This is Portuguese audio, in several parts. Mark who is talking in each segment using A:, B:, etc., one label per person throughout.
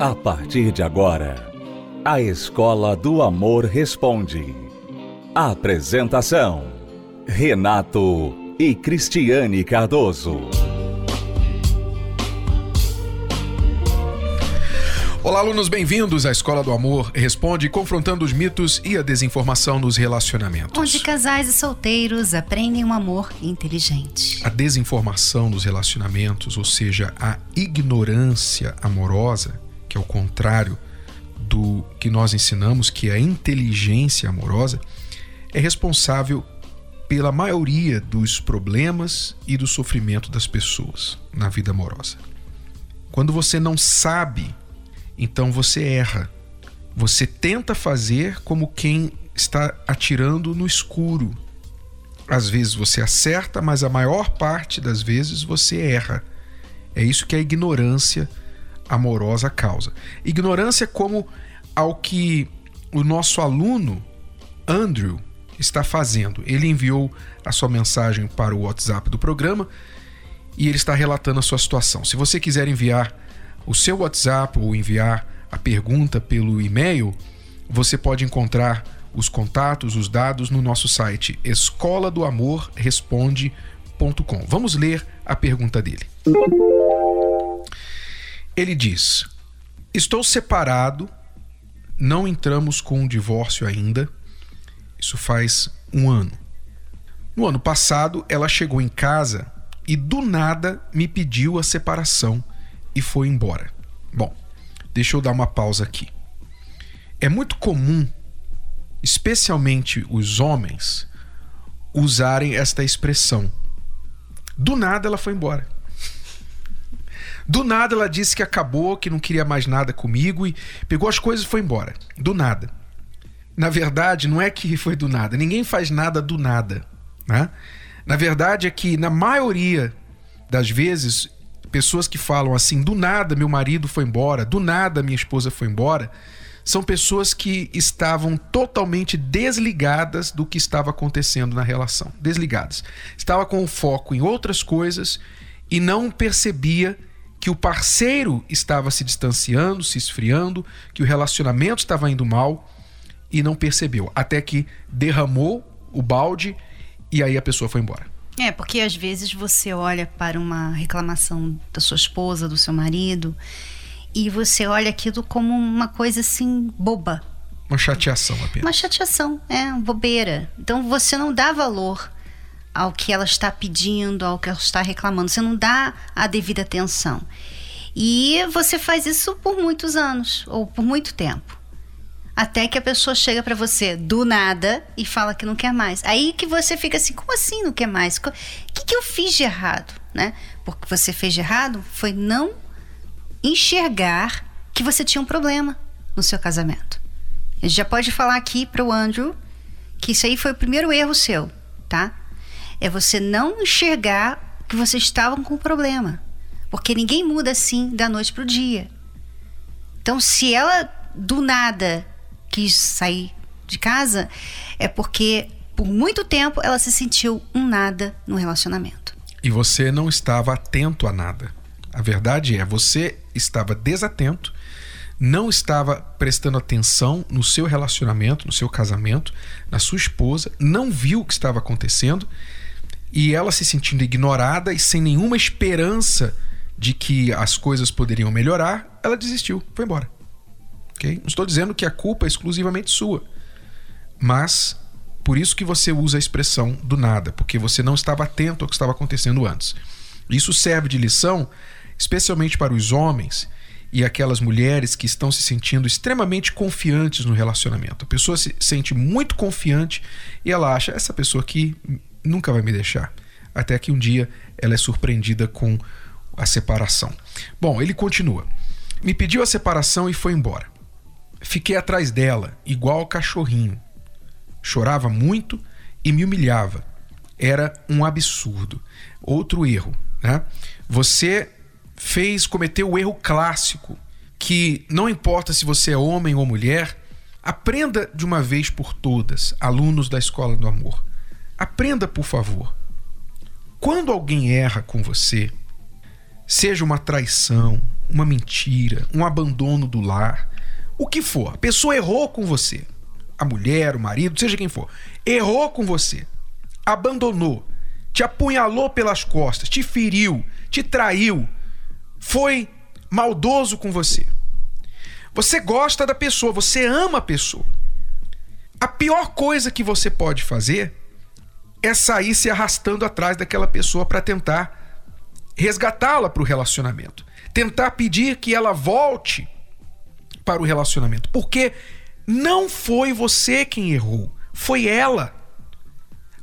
A: A partir de agora, a Escola do Amor Responde. Apresentação: Renato e Cristiane Cardoso.
B: Olá, alunos, bem-vindos à Escola do Amor Responde, confrontando os mitos e a desinformação nos relacionamentos.
C: Onde casais e solteiros aprendem um amor inteligente.
B: A desinformação nos relacionamentos, ou seja, a ignorância amorosa, que é o contrário do que nós ensinamos, que é a inteligência amorosa, é responsável pela maioria dos problemas e do sofrimento das pessoas na vida amorosa. Quando você não sabe, então você erra. Você tenta fazer como quem está atirando no escuro. Às vezes você acerta, mas a maior parte das vezes você erra. É isso que a ignorância amorosa causa. Ignorância como ao que o nosso aluno Andrew está fazendo. Ele enviou a sua mensagem para o WhatsApp do programa e ele está relatando a sua situação. Se você quiser enviar o seu WhatsApp ou enviar a pergunta pelo e-mail, você pode encontrar os contatos, os dados no nosso site escola do amor responde.com. Vamos ler a pergunta dele. Ele diz: Estou separado, não entramos com um divórcio ainda. Isso faz um ano. No ano passado, ela chegou em casa e do nada me pediu a separação e foi embora. Bom, deixa eu dar uma pausa aqui. É muito comum, especialmente os homens, usarem esta expressão. Do nada ela foi embora. Do nada ela disse que acabou, que não queria mais nada comigo e pegou as coisas e foi embora. Do nada. Na verdade, não é que foi do nada. Ninguém faz nada do nada. Né? Na verdade, é que na maioria das vezes, pessoas que falam assim, do nada meu marido foi embora, do nada minha esposa foi embora, são pessoas que estavam totalmente desligadas do que estava acontecendo na relação. Desligadas. Estava com o foco em outras coisas e não percebia que o parceiro estava se distanciando, se esfriando, que o relacionamento estava indo mal e não percebeu, até que derramou o balde e aí a pessoa foi embora.
C: É, porque às vezes você olha para uma reclamação da sua esposa, do seu marido, e você olha aquilo como uma coisa assim boba.
B: Uma chateação apenas.
C: Uma chateação, é, bobeira. Então você não dá valor ao que ela está pedindo, ao que ela está reclamando. Você não dá a devida atenção. E você faz isso por muitos anos ou por muito tempo. Até que a pessoa chega para você do nada e fala que não quer mais. Aí que você fica assim, como assim não quer mais? O que, que eu fiz de errado? Né? Porque você fez de errado foi não enxergar que você tinha um problema no seu casamento. A gente já pode falar aqui para o Andrew que isso aí foi o primeiro erro seu, tá? É você não enxergar que vocês estavam com um problema. Porque ninguém muda assim da noite para o dia. Então, se ela do nada quis sair de casa, é porque por muito tempo ela se sentiu um nada no relacionamento.
B: E você não estava atento a nada. A verdade é, você estava desatento, não estava prestando atenção no seu relacionamento, no seu casamento, na sua esposa, não viu o que estava acontecendo e ela se sentindo ignorada e sem nenhuma esperança de que as coisas poderiam melhorar, ela desistiu, foi embora. Não estou dizendo que a culpa é exclusivamente sua, mas por isso que você usa a expressão do nada, porque você não estava atento ao que estava acontecendo antes. Isso serve de lição, especialmente para os homens e aquelas mulheres que estão se sentindo extremamente confiantes no relacionamento. A pessoa se sente muito confiante e ela acha: essa pessoa aqui nunca vai me deixar. Até que um dia ela é surpreendida com a separação. Bom, ele continua. Me pediu a separação e foi embora. Fiquei atrás dela, igual cachorrinho. Chorava muito e me humilhava. Era um absurdo. Outro erro, né? Você fez, cometeu o erro clássico que não importa se você é homem ou mulher, aprenda de uma vez por todas, alunos da escola do amor. Aprenda, por favor. Quando alguém erra com você, seja uma traição, uma mentira, um abandono do lar, o que for. A pessoa errou com você. A mulher, o marido, seja quem for. Errou com você. Abandonou. Te apunhalou pelas costas, te feriu, te traiu. Foi maldoso com você. Você gosta da pessoa, você ama a pessoa. A pior coisa que você pode fazer é sair se arrastando atrás daquela pessoa para tentar resgatá-la para o relacionamento. Tentar pedir que ela volte para o relacionamento. Porque não foi você quem errou, foi ela.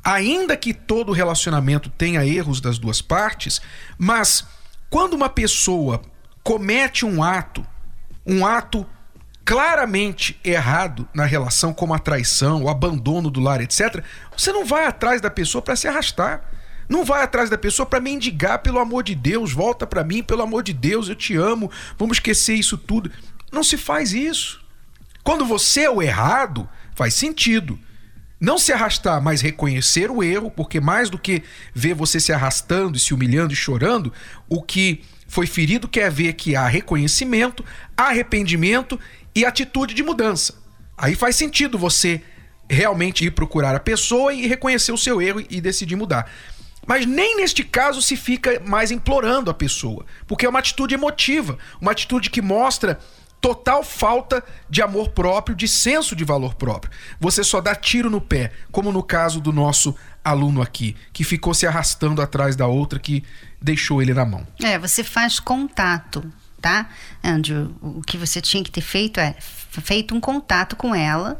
B: Ainda que todo relacionamento tenha erros das duas partes, mas quando uma pessoa comete um ato, um ato claramente errado na relação, como a traição, o abandono do lar, etc., você não vai atrás da pessoa para se arrastar. Não vai atrás da pessoa para mendigar, pelo amor de Deus, volta para mim, pelo amor de Deus, eu te amo, vamos esquecer isso tudo. Não se faz isso. Quando você é o errado, faz sentido. Não se arrastar, mas reconhecer o erro, porque mais do que ver você se arrastando se humilhando e chorando, o que foi ferido quer ver que há reconhecimento, arrependimento e atitude de mudança. Aí faz sentido você realmente ir procurar a pessoa e reconhecer o seu erro e decidir mudar. Mas nem neste caso se fica mais implorando a pessoa, porque é uma atitude emotiva, uma atitude que mostra total falta de amor próprio, de senso de valor próprio. Você só dá tiro no pé, como no caso do nosso aluno aqui, que ficou se arrastando atrás da outra que deixou ele na mão.
C: É, você faz contato, tá? Andrew, o que você tinha que ter feito é feito um contato com ela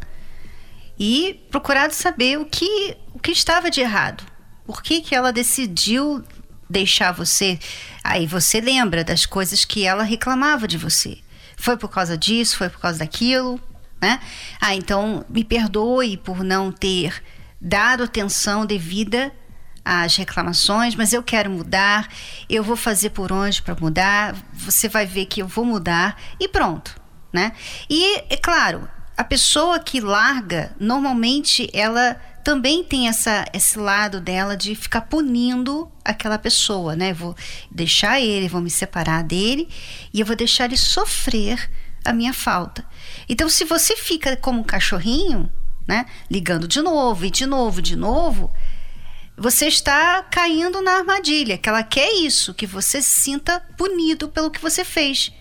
C: e procurado saber o que, o que estava de errado. Por que, que ela decidiu deixar você? Aí você lembra das coisas que ela reclamava de você. Foi por causa disso, foi por causa daquilo, né? Ah, então me perdoe por não ter dado atenção devida às reclamações, mas eu quero mudar, eu vou fazer por onde para mudar, você vai ver que eu vou mudar e pronto, né? E é claro, a pessoa que larga, normalmente ela também tem essa, esse lado dela de ficar punindo aquela pessoa, né? vou deixar ele, vou me separar dele e eu vou deixar ele sofrer a minha falta. Então, se você fica como um cachorrinho, né? Ligando de novo e de novo, de novo, você está caindo na armadilha, que ela quer isso, que você se sinta punido pelo que você fez.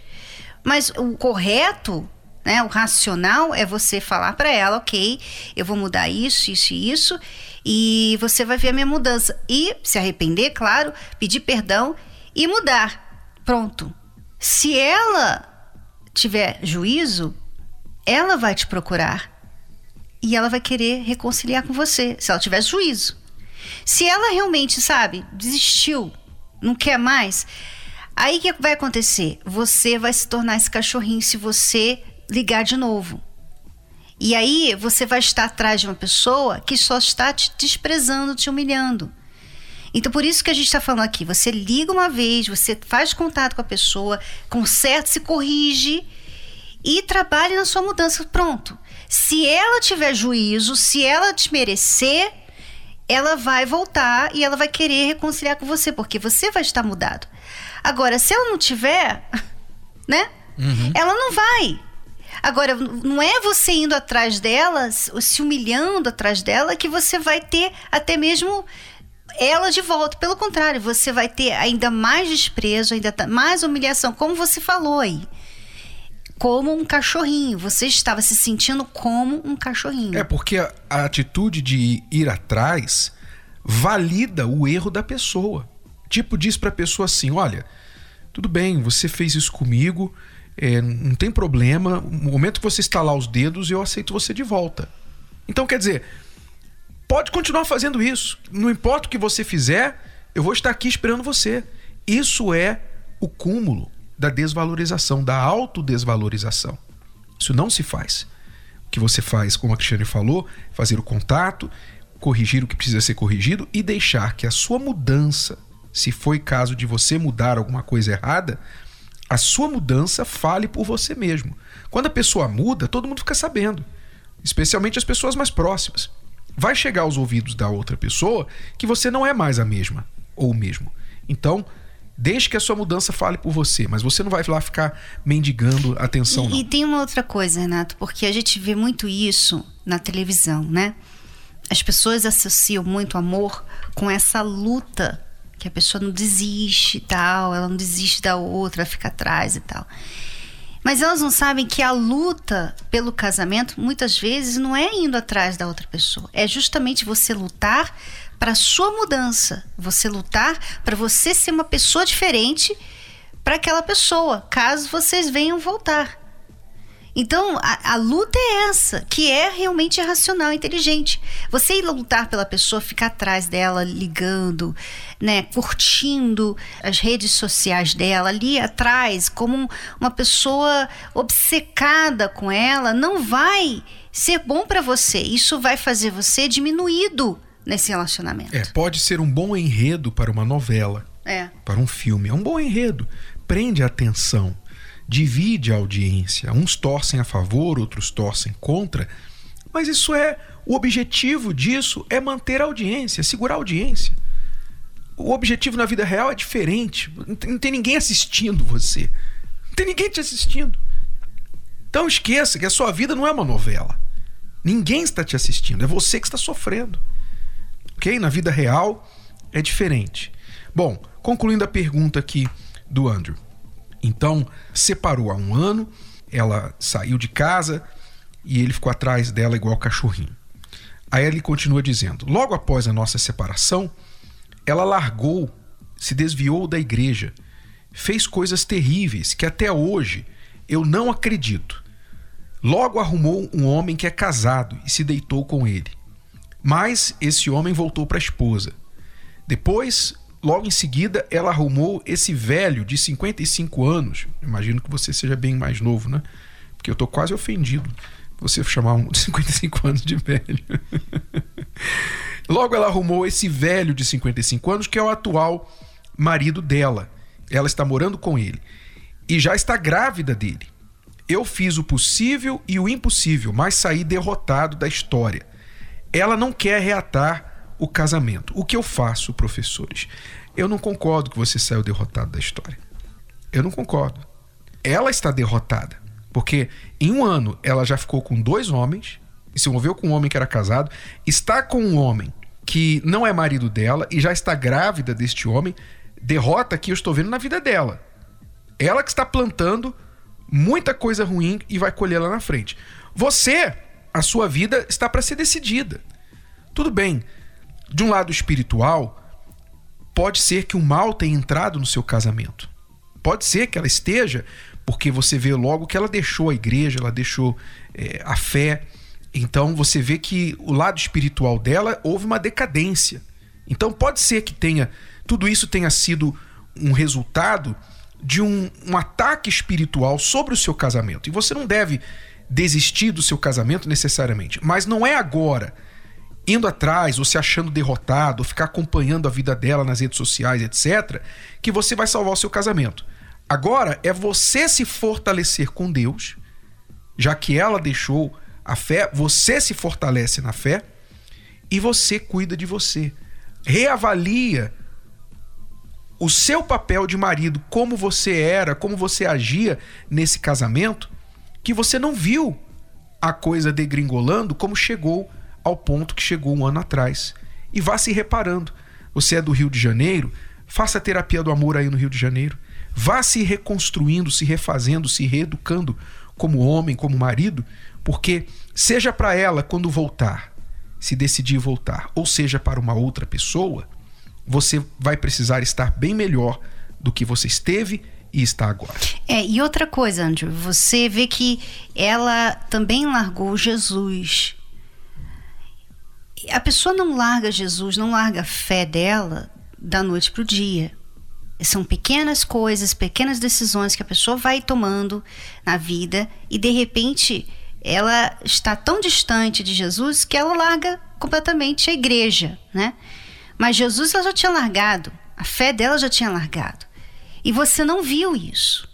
C: Mas o correto né? O racional é você falar para ela, ok, eu vou mudar isso, isso e isso, e você vai ver a minha mudança. E se arrepender, claro, pedir perdão e mudar. Pronto. Se ela tiver juízo, ela vai te procurar e ela vai querer reconciliar com você, se ela tiver juízo. Se ela realmente, sabe, desistiu, não quer mais, aí o que vai acontecer? Você vai se tornar esse cachorrinho se você ligar de novo. E aí você vai estar atrás de uma pessoa que só está te desprezando, te humilhando. Então, por isso que a gente está falando aqui. Você liga uma vez, você faz contato com a pessoa, conserta, se corrige e trabalhe na sua mudança. Pronto. Se ela tiver juízo, se ela te merecer, ela vai voltar e ela vai querer reconciliar com você, porque você vai estar mudado. Agora, se ela não tiver, né? Uhum. Ela não vai. Agora, não é você indo atrás dela, se humilhando atrás dela, que você vai ter até mesmo ela de volta. Pelo contrário, você vai ter ainda mais desprezo, ainda mais humilhação, como você falou aí. Como um cachorrinho. Você estava se sentindo como um cachorrinho.
B: É porque a, atitude de ir atrás valida o erro da pessoa. Tipo, diz para a pessoa assim: olha, tudo bem, você fez isso comigo, é, não tem problema. No momento que você estalar os dedos, eu aceito você de volta. Então, quer dizer, pode continuar fazendo isso. Não importa o que você fizer, eu vou estar aqui esperando você. Isso é o cúmulo da desvalorização, da autodesvalorização. Isso não se faz. O que você faz, como a Cristiane falou, fazer o contato, corrigir o que precisa ser corrigido e deixar que a sua mudança, se foi caso de você mudar alguma coisa errada, a sua mudança fale por você mesmo. Quando a pessoa muda, todo mundo fica sabendo, especialmente as pessoas mais próximas. Vai chegar aos ouvidos da outra pessoa que você não é mais a mesma ou o mesmo. Então, Desde que a sua mudança fale por você, mas você não vai lá ficar mendigando atenção,
C: e,
B: não.
C: E tem uma outra coisa, Renato, porque a gente vê muito isso na televisão, né? As pessoas associam muito amor com essa luta que a pessoa não desiste e tal, ela não desiste da outra, fica atrás e tal. Mas elas não sabem que a luta pelo casamento muitas vezes não é indo atrás da outra pessoa, é justamente você lutar para sua mudança, você lutar para você ser uma pessoa diferente para aquela pessoa, caso vocês venham voltar. Então, a, a, luta é essa, que é realmente racional, inteligente. Você ir lutar pela pessoa, ficar atrás dela, ligando, né, curtindo as redes sociais dela, ali atrás, como uma pessoa obcecada com ela, não vai ser bom para você. Isso vai fazer você diminuído nesse relacionamento.
B: É, pode ser um bom enredo para uma novela,
C: é.
B: para um filme. É um bom enredo. Prende a atenção divide a audiência. Uns torcem a favor, outros torcem contra. Mas isso é. O objetivo disso é manter a audiência, segurar a audiência. O objetivo na vida real é diferente. Não tem ninguém assistindo você. Não tem ninguém te assistindo. Então esqueça que a sua vida não é uma novela. Ninguém está te assistindo, é você que está sofrendo. Ok? Na vida real é diferente. Bom, concluindo a pergunta aqui do Andrew. Então, separou há um ano, ela saiu de casa e ele ficou atrás dela igual cachorrinho. Aí ele continua dizendo: Logo após a nossa separação, ela largou, se desviou da igreja, fez coisas terríveis que até hoje eu não acredito. Logo arrumou um homem que é casado e se deitou com ele. Mas esse homem voltou para a esposa. Depois Logo em seguida, ela arrumou esse velho de 55 anos. Imagino que você seja bem mais novo, né? Porque eu tô quase ofendido você chamar um de 55 anos de velho. Logo ela arrumou esse velho de 55 anos, que é o atual marido dela. Ela está morando com ele e já está grávida dele. Eu fiz o possível e o impossível, mas saí derrotado da história. Ela não quer reatar o casamento. O que eu faço, professores? Eu não concordo que você saiu derrotado da história. Eu não concordo. Ela está derrotada. Porque em um ano ela já ficou com dois homens, se envolveu com um homem que era casado, está com um homem que não é marido dela e já está grávida deste homem. Derrota que eu estou vendo na vida dela. Ela que está plantando muita coisa ruim e vai colher lá na frente. Você, a sua vida está para ser decidida. Tudo bem, de um lado espiritual, pode ser que o mal tenha entrado no seu casamento. Pode ser que ela esteja, porque você vê logo que ela deixou a igreja, ela deixou é, a fé. Então você vê que o lado espiritual dela houve uma decadência. Então pode ser que tenha tudo isso tenha sido um resultado de um, um ataque espiritual sobre o seu casamento. E você não deve desistir do seu casamento necessariamente, mas não é agora indo atrás ou se achando derrotado, ou ficar acompanhando a vida dela nas redes sociais, etc., que você vai salvar o seu casamento. Agora é você se fortalecer com Deus, já que ela deixou a fé, você se fortalece na fé e você cuida de você. Reavalia o seu papel de marido, como você era, como você agia nesse casamento, que você não viu a coisa degringolando como chegou ao ponto que chegou um ano atrás. E vá se reparando. Você é do Rio de Janeiro? Faça terapia do amor aí no Rio de Janeiro. Vá se reconstruindo, se refazendo, se reeducando como homem, como marido, porque seja para ela quando voltar, se decidir voltar, ou seja para uma outra pessoa, você vai precisar estar bem melhor do que você esteve e está agora.
C: É, e outra coisa, Andrew, você vê que ela também largou Jesus a pessoa não larga Jesus, não larga a fé dela da noite para o dia. São pequenas coisas, pequenas decisões que a pessoa vai tomando na vida e de repente ela está tão distante de Jesus que ela larga completamente a igreja, né? Mas Jesus ela já tinha largado, a fé dela já tinha largado. E você não viu isso.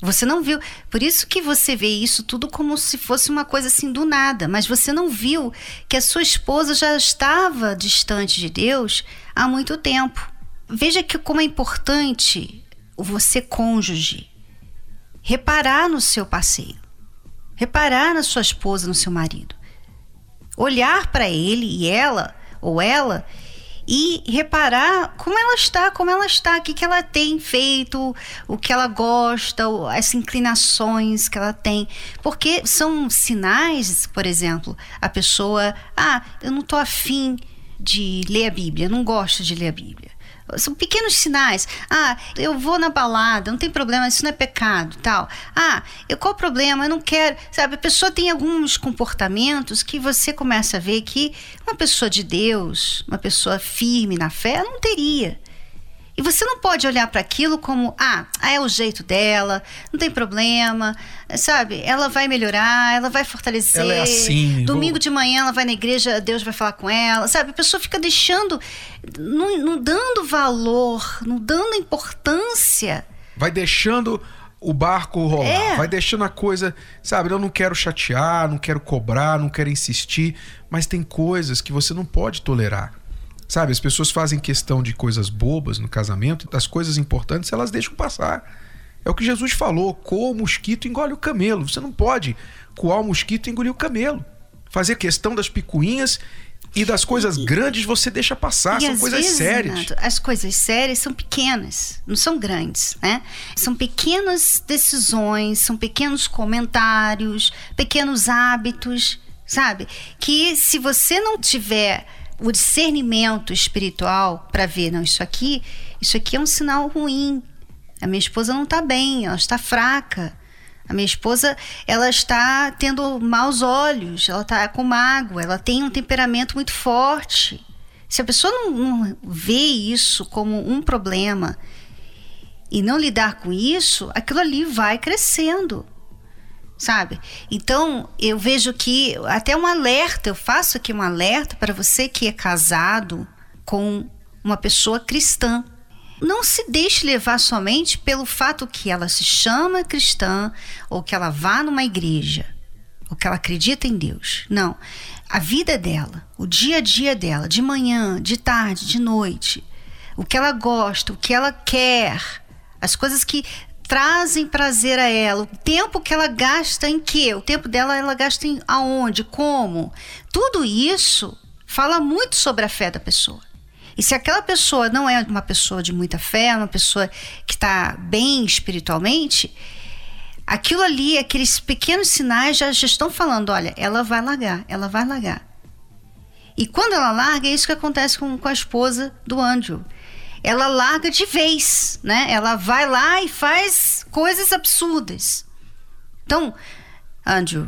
C: Você não viu. Por isso que você vê isso tudo como se fosse uma coisa assim do nada. Mas você não viu que a sua esposa já estava distante de Deus há muito tempo. veja que como é importante você cônjuge reparar no seu parceiro, reparar na sua esposa, no seu marido, olhar para ele e ela ou ela e reparar como ela está, como ela está, o que, que ela tem feito, o que ela gosta, as inclinações que ela tem. Porque são sinais, por exemplo, a pessoa, ah, eu não estou afim de ler a Bíblia, não gosto de ler a Bíblia. São pequenos sinais. Ah, eu vou na balada, não tem problema, isso não é pecado, tal. Ah, eu, qual o problema? Eu não quero. Sabe, a pessoa tem alguns comportamentos que você começa a ver que uma pessoa de Deus, uma pessoa firme na fé, não teria. E você não pode olhar para aquilo como, ah, é o jeito dela, não tem problema, sabe? Ela vai melhorar, ela vai fortalecer.
B: Ela é assim.
C: Domingo vou... de manhã ela vai na igreja, Deus vai falar com ela, sabe? A pessoa fica deixando, não, não dando valor, não dando importância.
B: Vai deixando o barco rolar, é. vai deixando a coisa, sabe? Eu não quero chatear, não quero cobrar, não quero insistir, mas tem coisas que você não pode tolerar. Sabe, as pessoas fazem questão de coisas bobas no casamento, das coisas importantes elas deixam passar. É o que Jesus falou: coa o mosquito engole o camelo. Você não pode coar o mosquito e engolir o camelo. Fazer questão das picuinhas e das coisas e, grandes você deixa passar, são coisas
C: vezes,
B: sérias.
C: Renato, as coisas sérias são pequenas, não são grandes, né? São pequenas decisões, são pequenos comentários, pequenos hábitos, sabe? Que se você não tiver o discernimento espiritual para ver, não, isso aqui, isso aqui é um sinal ruim. A minha esposa não está bem, ela está fraca. A minha esposa, ela está tendo maus olhos, ela está com mágoa, ela tem um temperamento muito forte. Se a pessoa não, não vê isso como um problema e não lidar com isso, aquilo ali vai crescendo sabe? Então, eu vejo que até um alerta, eu faço aqui um alerta para você que é casado com uma pessoa cristã. Não se deixe levar somente pelo fato que ela se chama cristã ou que ela vá numa igreja ou que ela acredita em Deus. Não. A vida dela, o dia a dia dela, de manhã, de tarde, de noite, o que ela gosta, o que ela quer, as coisas que trazem prazer a ela, o tempo que ela gasta em quê? O tempo dela ela gasta em aonde, como? Tudo isso fala muito sobre a fé da pessoa. E se aquela pessoa não é uma pessoa de muita fé, uma pessoa que está bem espiritualmente, aquilo ali, aqueles pequenos sinais já, já estão falando: olha, ela vai largar, ela vai largar. E quando ela larga, é isso que acontece com, com a esposa do Andrew ela larga de vez, né? Ela vai lá e faz coisas absurdas. Então, Andrew,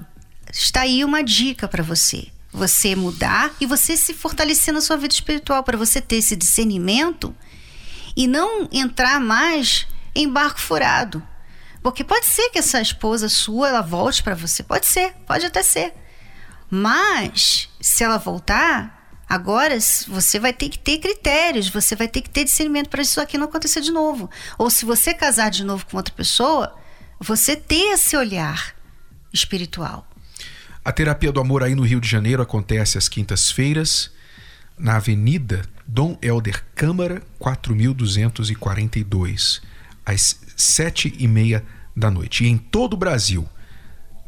C: está aí uma dica para você. Você mudar e você se fortalecer na sua vida espiritual, para você ter esse discernimento e não entrar mais em barco furado. Porque pode ser que essa esposa sua ela volte para você, pode ser, pode até ser. Mas se ela voltar, Agora você vai ter que ter critérios, você vai ter que ter discernimento para isso aqui não acontecer de novo. Ou se você casar de novo com outra pessoa, você ter esse olhar espiritual.
B: A terapia do amor aí no Rio de Janeiro acontece às quintas-feiras, na Avenida Dom Helder Câmara, 4242, às sete e meia da noite. E em todo o Brasil,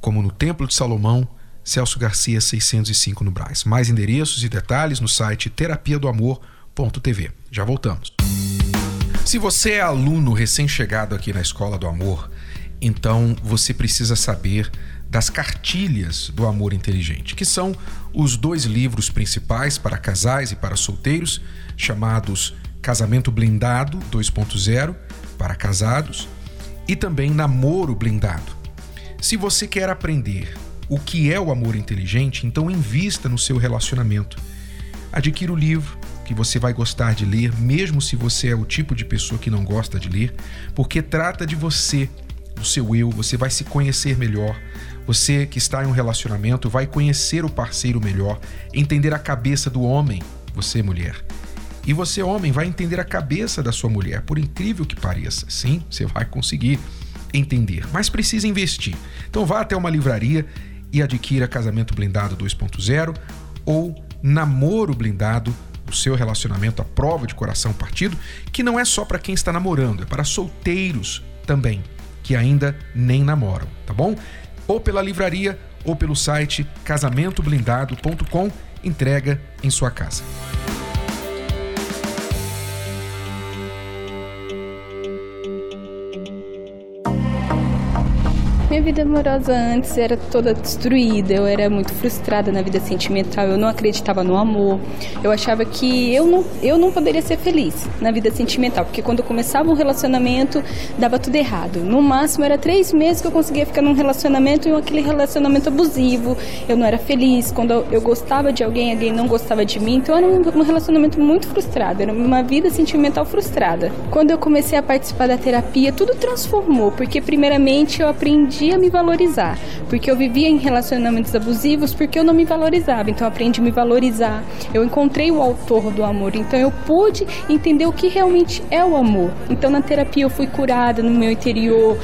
B: como no Templo de Salomão, Celso Garcia 605 no Braz. Mais endereços e detalhes no site terapia do amor.tv. Já voltamos. Se você é aluno recém-chegado aqui na Escola do Amor, então você precisa saber das cartilhas do amor inteligente, que são os dois livros principais para casais e para solteiros, chamados Casamento Blindado 2.0 para casados e também Namoro Blindado. Se você quer aprender o que é o amor inteligente, então invista no seu relacionamento. Adquira o livro que você vai gostar de ler, mesmo se você é o tipo de pessoa que não gosta de ler, porque trata de você, do seu eu, você vai se conhecer melhor. Você que está em um relacionamento vai conhecer o parceiro melhor, entender a cabeça do homem, você mulher. E você, homem, vai entender a cabeça da sua mulher, por incrível que pareça. Sim, você vai conseguir entender, mas precisa investir. Então vá até uma livraria e adquira Casamento Blindado 2.0 ou Namoro Blindado o seu relacionamento à prova de coração partido, que não é só para quem está namorando, é para solteiros também, que ainda nem namoram, tá bom? Ou pela livraria ou pelo site casamentoblindado.com, entrega em sua casa.
D: Minha vida amorosa antes era toda destruída, eu era muito frustrada na vida sentimental, eu não acreditava no amor. Eu achava que eu não, eu não poderia ser feliz na vida sentimental, porque quando eu começava um relacionamento, dava tudo errado. No máximo era três meses que eu conseguia ficar num relacionamento e aquele relacionamento abusivo. Eu não era feliz. Quando eu, gostava de alguém, alguém não gostava de mim. Então era um relacionamento muito frustrado, era uma vida sentimental frustrada. Quando eu comecei a participar da terapia, tudo transformou, porque primeiramente eu aprendi aprendi a me valorizar, porque eu vivia em relacionamentos abusivos porque eu não me valorizava. Então eu aprendi a me valorizar. Eu encontrei o autor do amor, então eu pude entender o que realmente é o amor. Então na terapia eu fui curada no meu interior,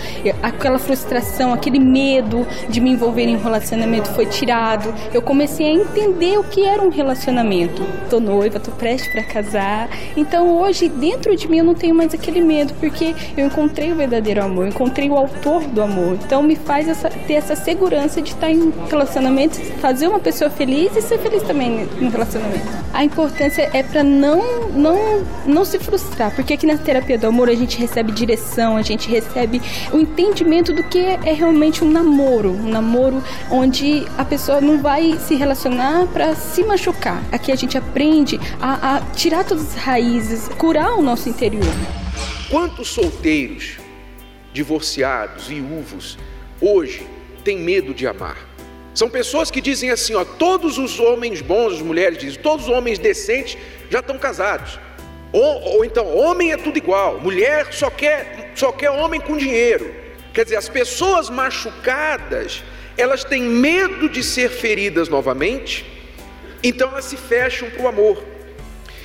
D: aquela frustração, aquele medo de me envolver em um relacionamento foi tirado. Eu comecei a entender o que era um relacionamento. Tô noiva, tô prestes para casar. Então hoje dentro de mim eu não tenho mais aquele medo porque eu encontrei o verdadeiro amor, encontrei o autor do amor. Então me faz essa, ter essa segurança de estar em relacionamento, fazer uma pessoa feliz e ser feliz também no relacionamento. A importância é para não, não, não se frustrar, porque aqui na terapia do amor a gente recebe direção, a gente recebe o entendimento do que é realmente um namoro, um namoro onde a pessoa não vai se relacionar para se machucar. Aqui a gente aprende a, a tirar todas as raízes, curar o nosso interior.
E: Quantos solteiros, divorciados, viúvos, hoje tem medo de amar. São pessoas que dizem assim, ó, todos os homens bons, as mulheres dizem, todos os homens decentes já estão casados. Ou, ou então, homem é tudo igual, mulher só quer, só quer homem com dinheiro. Quer dizer, as pessoas machucadas, elas têm medo de ser feridas novamente, então elas se fecham para o amor.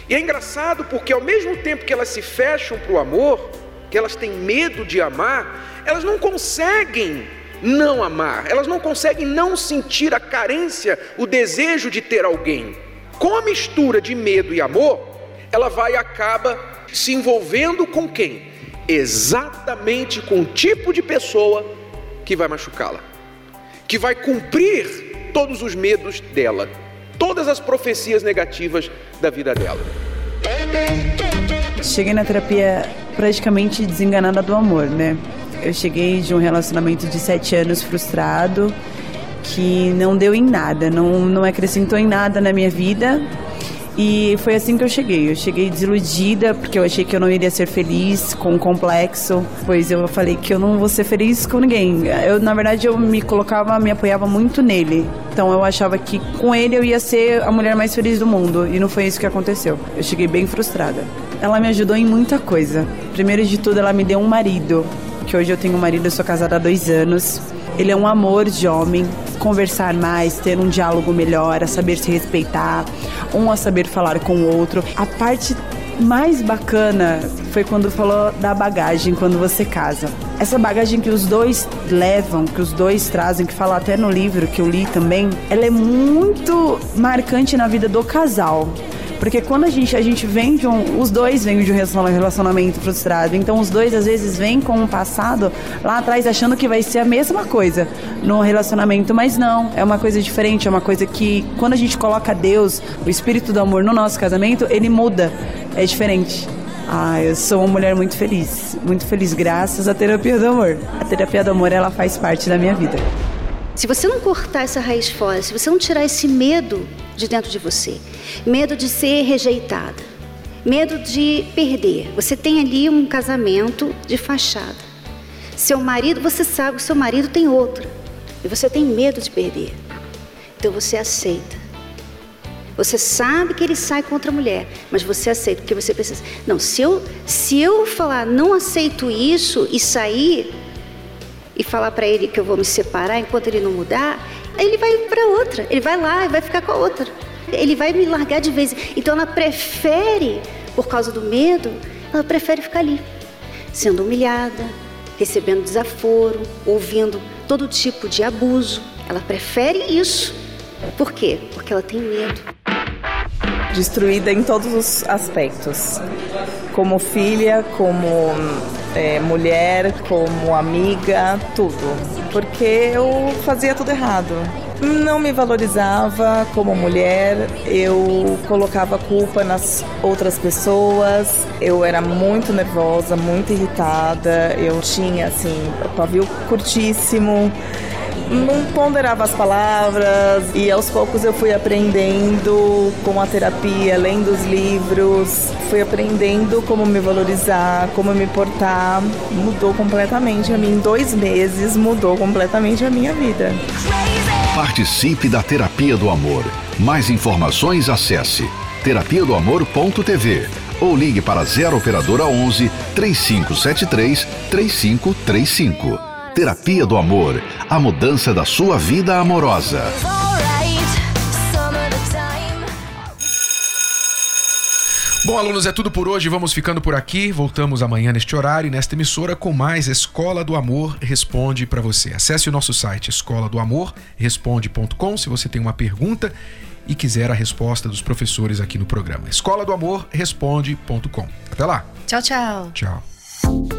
E: E é engraçado porque ao mesmo tempo que elas se fecham para o amor, que elas têm medo de amar, elas não conseguem não amar, elas não conseguem não sentir a carência, o desejo de ter alguém. Com a mistura de medo e amor, ela vai e acaba se envolvendo com quem? Exatamente com o tipo de pessoa que vai machucá-la, que vai cumprir todos os medos dela, todas as profecias negativas da vida dela.
F: Cheguei na terapia praticamente desenganada do amor, né? Eu cheguei de um relacionamento de sete anos frustrado, que não deu em nada, não, não acrescentou em nada na minha vida. E foi assim que eu cheguei. Eu cheguei desiludida porque eu achei que eu não iria ser feliz, com um complexo, pois eu falei que eu não vou ser feliz com ninguém. Eu, na verdade, eu me colocava, me apoiava muito nele. Então eu achava que com ele eu ia ser a mulher mais feliz do mundo e não foi isso que aconteceu. Eu cheguei bem frustrada. Ela me ajudou em muita coisa. Primeiro de tudo, ela me deu um marido que hoje eu tenho um marido, eu sou casada há dois anos. Ele é um amor de homem, conversar mais, ter um diálogo melhor, a saber se respeitar, um a saber falar com o outro. A parte mais bacana foi quando falou da bagagem quando você casa. Essa bagagem que os dois levam, que os dois trazem, que fala até no livro que eu li também, ela é muito marcante na vida do casal. Porque quando a gente, a gente vem de um. Os dois vêm de um relacionamento frustrado. Então os dois às vezes vêm com um passado lá atrás achando que vai ser a mesma coisa no relacionamento. Mas não, é uma coisa diferente, é uma coisa que quando a gente coloca Deus, o espírito do amor no nosso casamento, ele muda. É diferente. Ah, eu sou uma mulher muito feliz, muito feliz graças à terapia do amor. A terapia do amor ela faz parte da minha vida.
C: Se você não cortar essa raiz fora, se você não tirar esse medo de dentro de você, medo de ser rejeitada, medo de perder. Você tem ali um casamento de fachada. Seu marido, você sabe que seu marido tem outra e você tem medo de perder. Então você aceita. Você sabe que ele sai contra a mulher, mas você aceita porque você precisa. Não, se eu se eu falar não aceito isso e sair e falar para ele que eu vou me separar enquanto ele não mudar, ele vai para outra, ele vai lá e vai ficar com a outra. Ele vai me largar de vez. Então ela prefere, por causa do medo, ela prefere ficar ali, sendo humilhada, recebendo desaforo, ouvindo todo tipo de abuso. Ela prefere isso. Por quê? Porque ela tem medo.
G: destruída em todos os aspectos. Como filha, como é, mulher, como amiga, tudo. Porque eu fazia tudo errado. Não me valorizava como mulher, eu colocava culpa nas outras pessoas, eu era muito nervosa, muito irritada, eu tinha assim, pavio curtíssimo não ponderava as palavras e aos poucos eu fui aprendendo com a terapia, lendo os livros, fui aprendendo como me valorizar, como me portar. Mudou completamente a mim. Em dois meses mudou completamente a minha vida.
A: Participe da Terapia do Amor. Mais informações acesse terapia do amor.tv ou ligue para 0 operadora 11 3573 3535. Terapia do Amor, a mudança da sua vida amorosa.
B: Bom, alunos, é tudo por hoje. Vamos ficando por aqui. Voltamos amanhã neste horário e nesta emissora com mais Escola do Amor Responde para você. Acesse o nosso site escola do amor responde.com se você tem uma pergunta e quiser a resposta dos professores aqui no programa. Escola do Amor responde.com. Até lá.
C: Tchau, tchau.
B: Tchau.